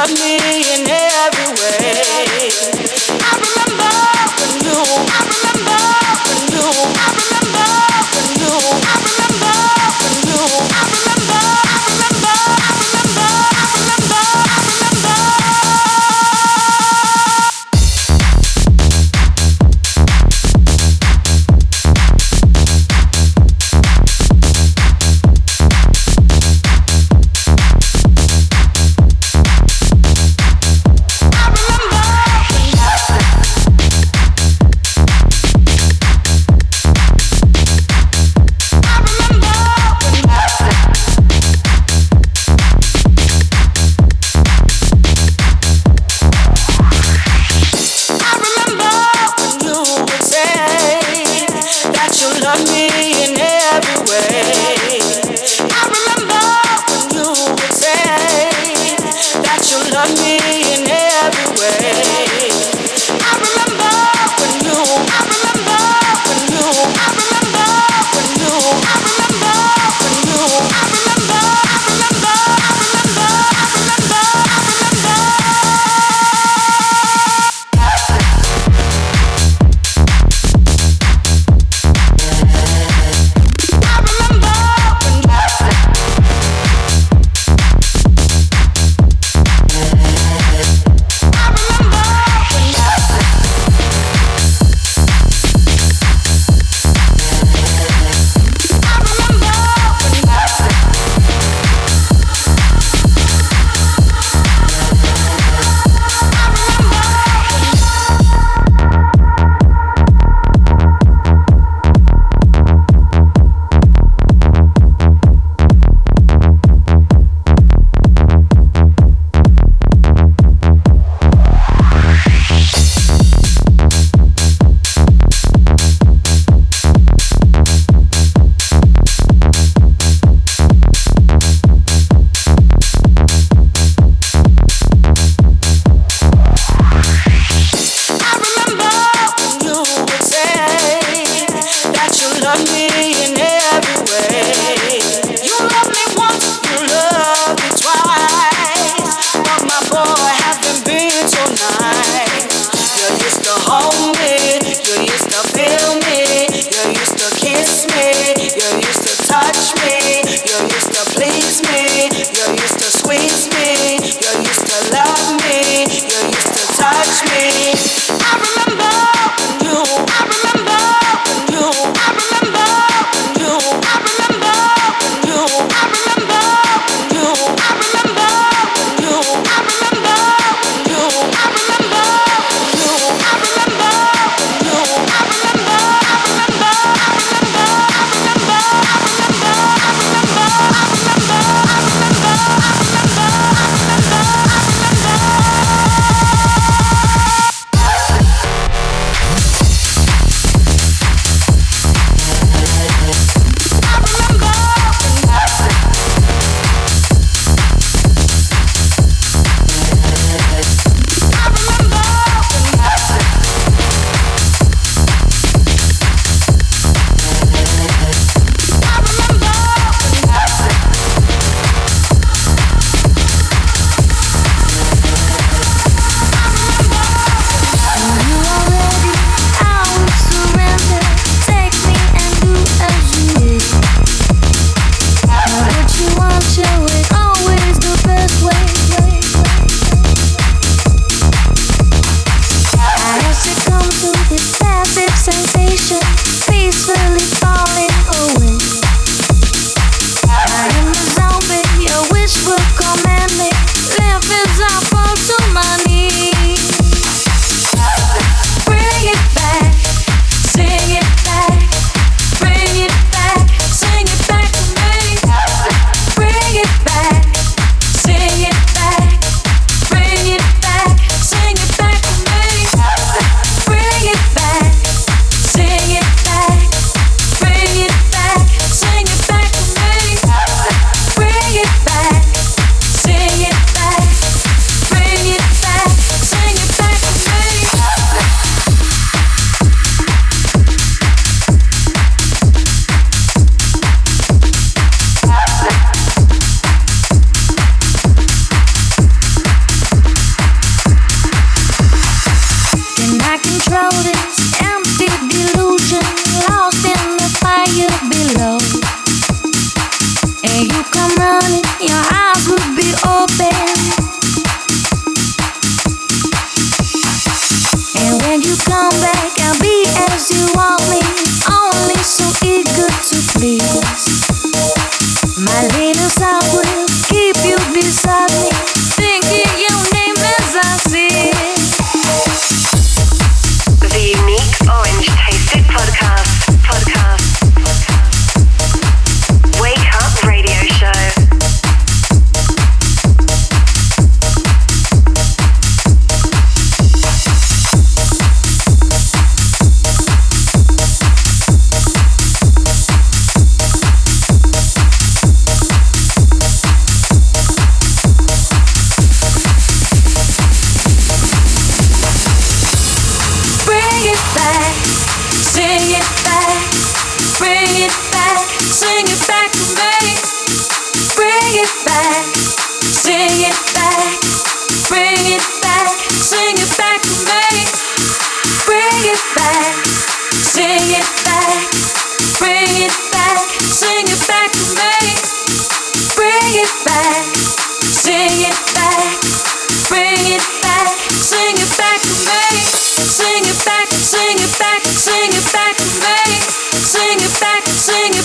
love me and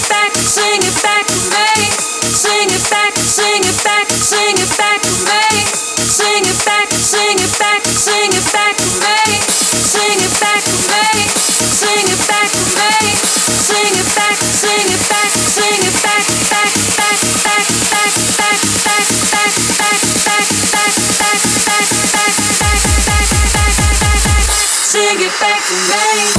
back, the front,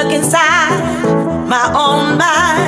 Look inside my own mind.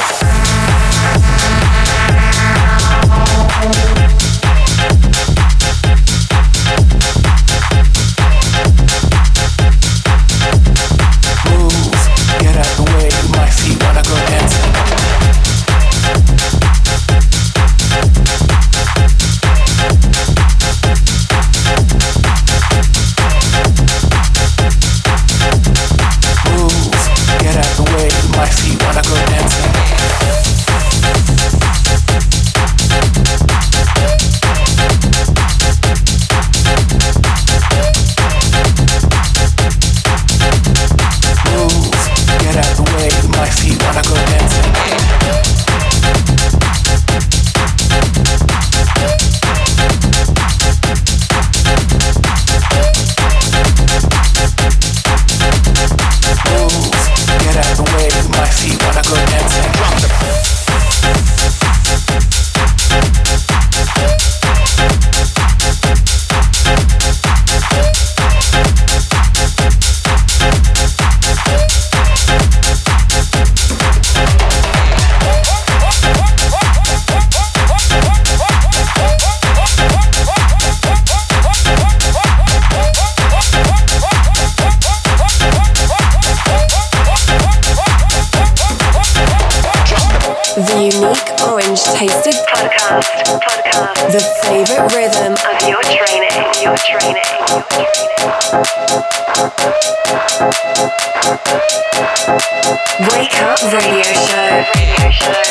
Wake up radio show. Radio show.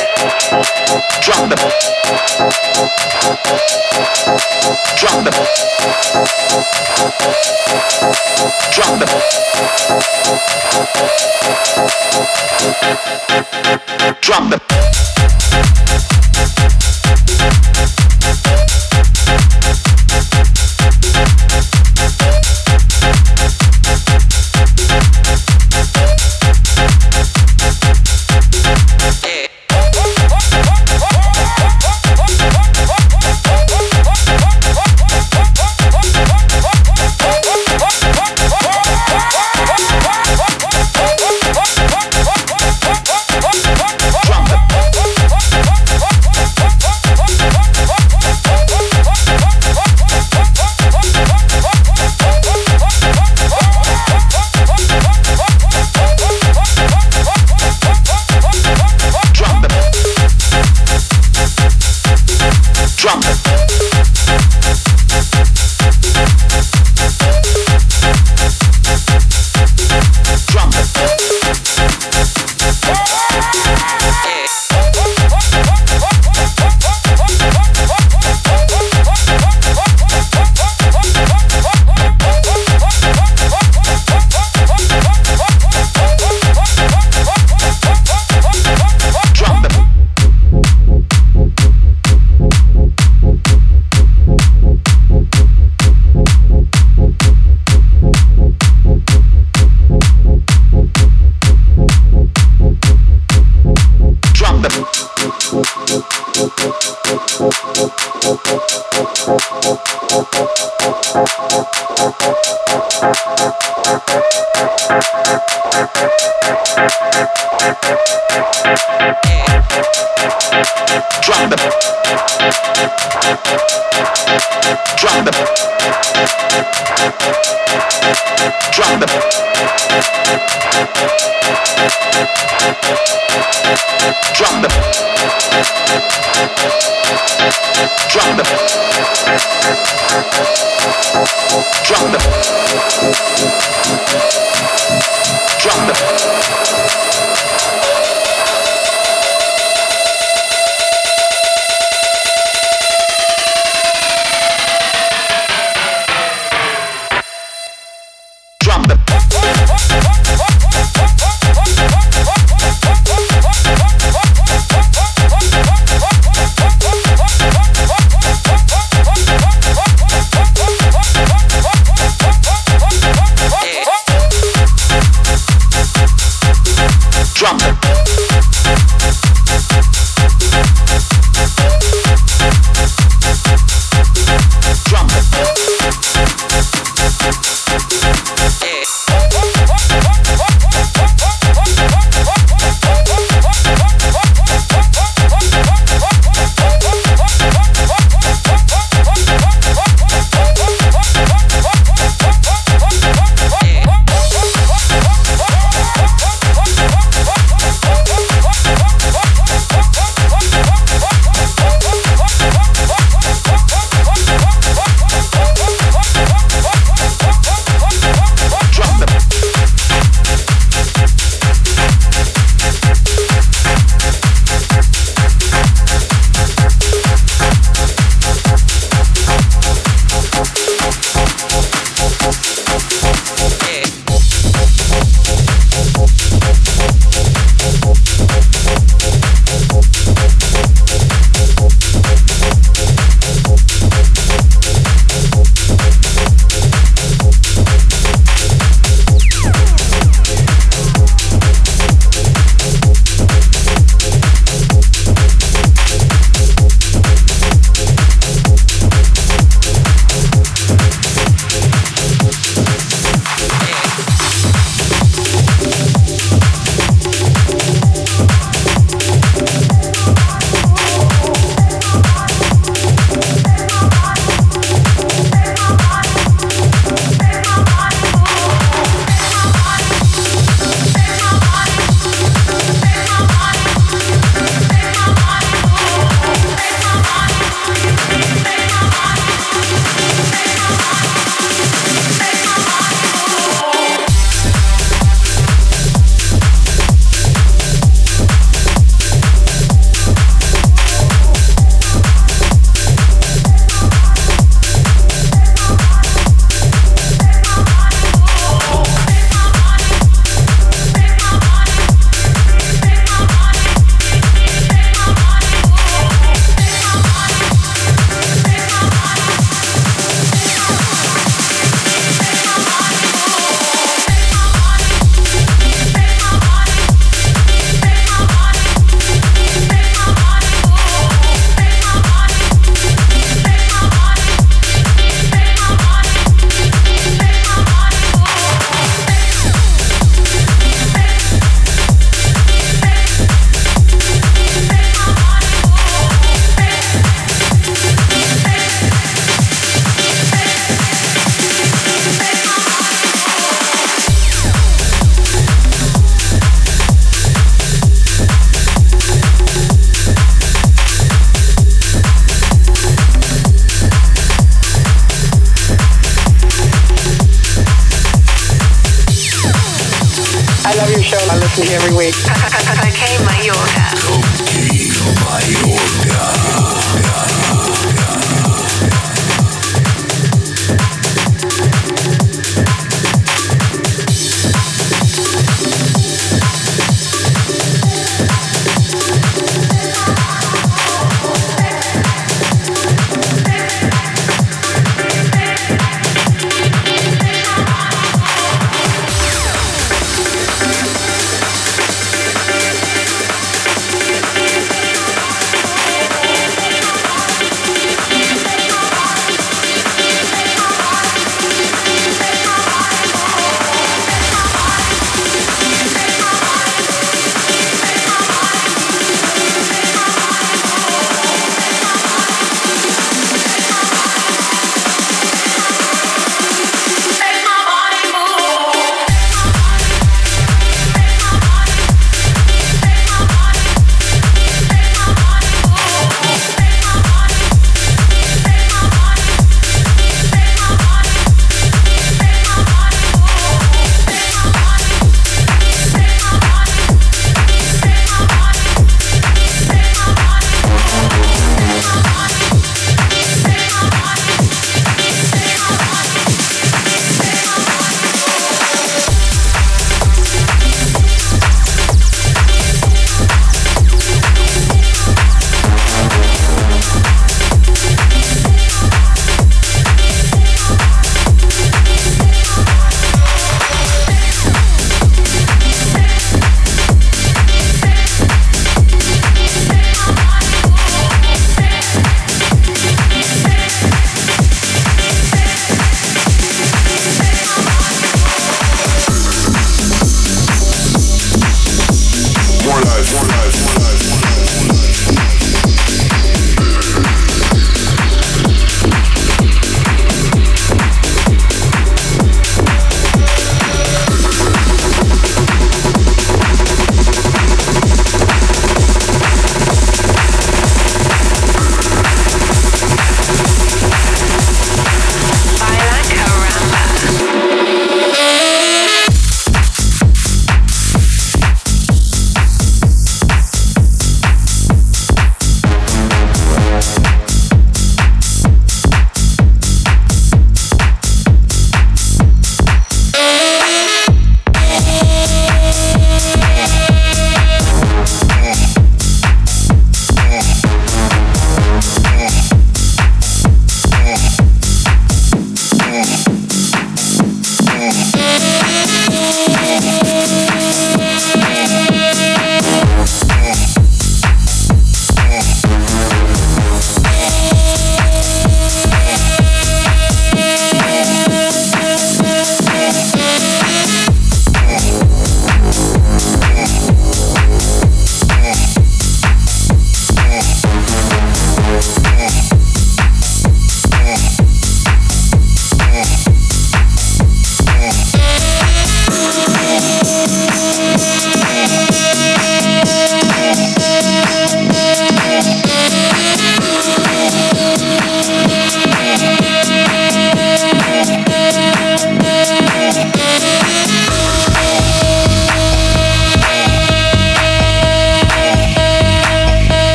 Drop the. Drop the. Drop the. Drop the. Drop the. Drop them. Thank you. drop. Week.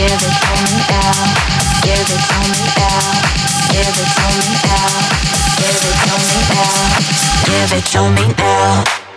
give it to me now.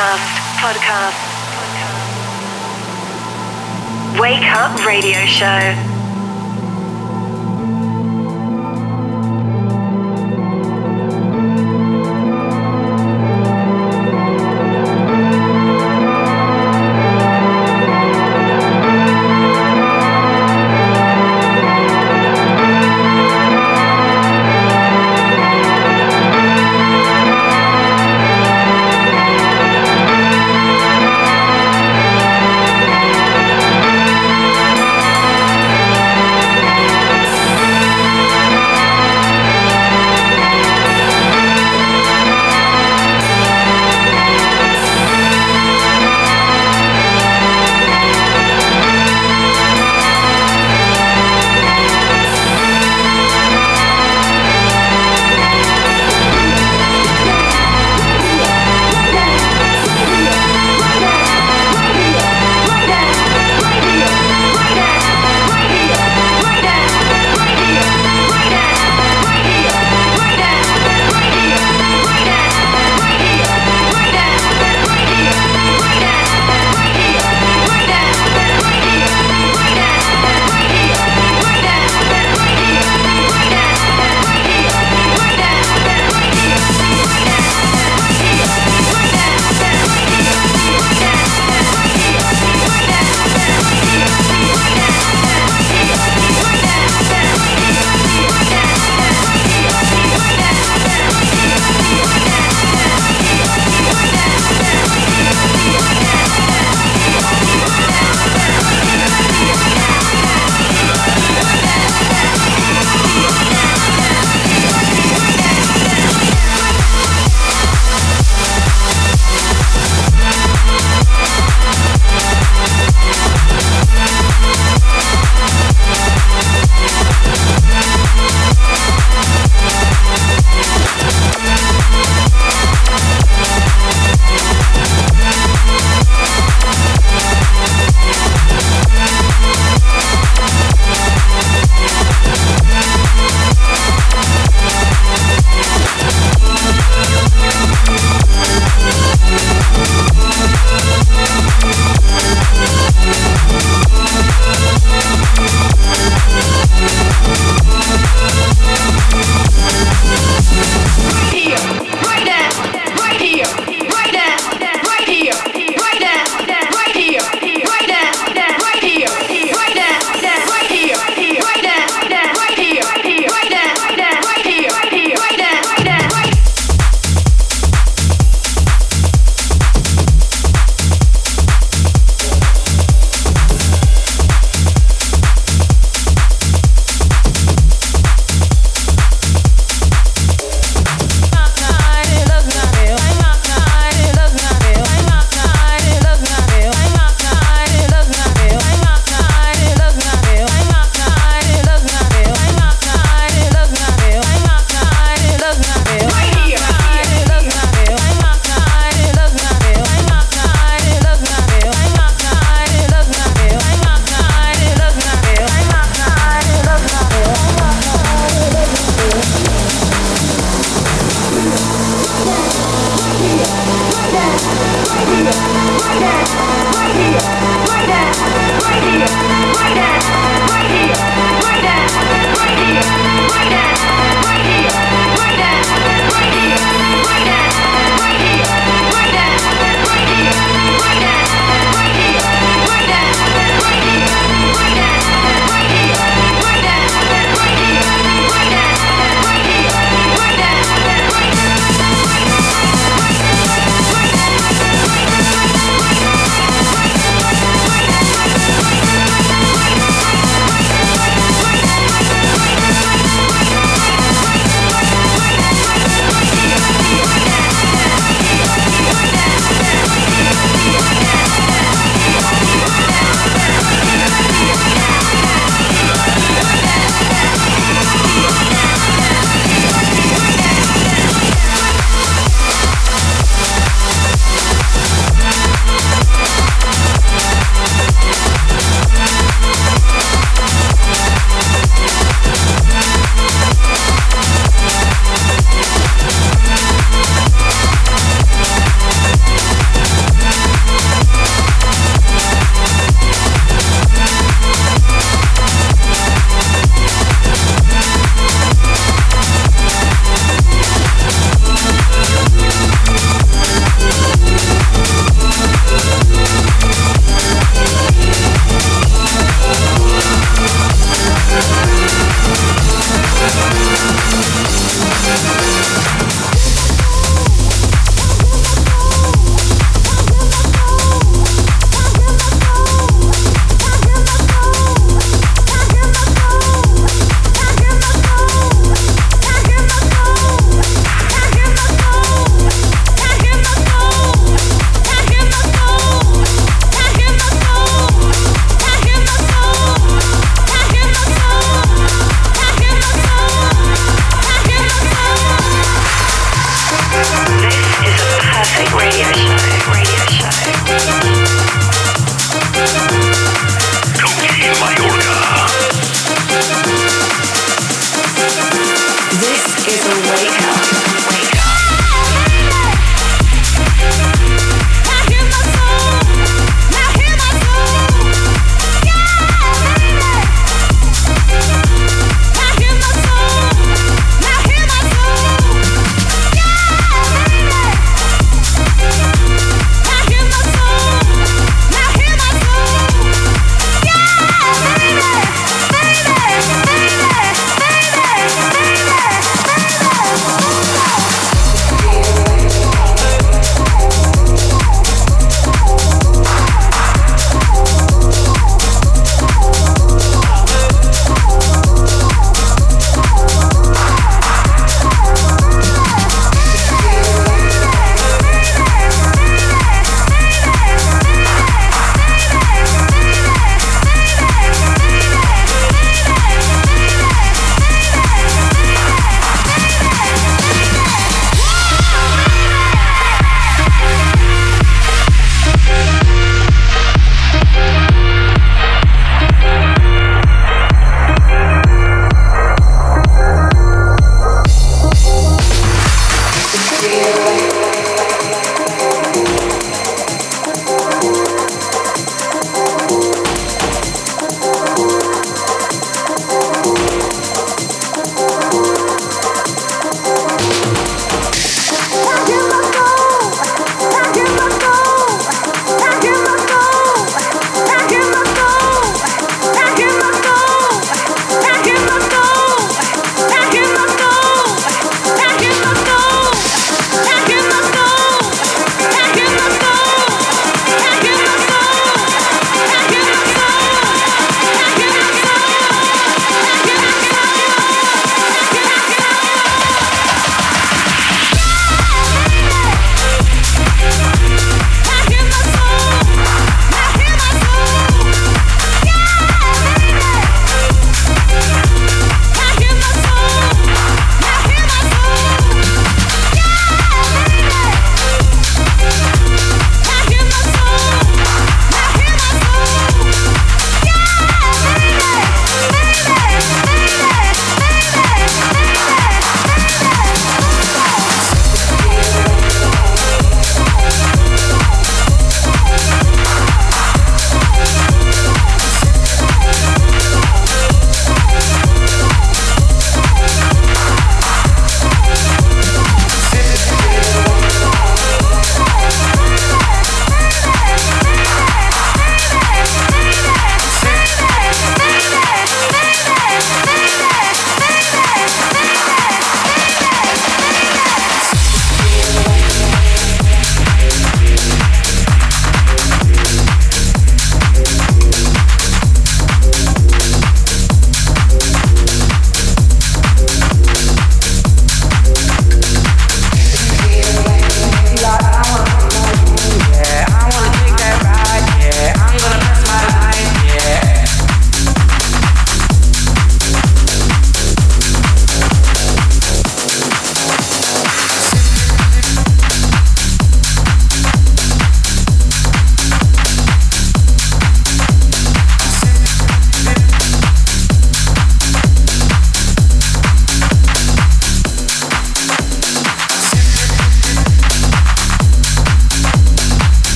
podcast, podcast. Wake Up Radio Show.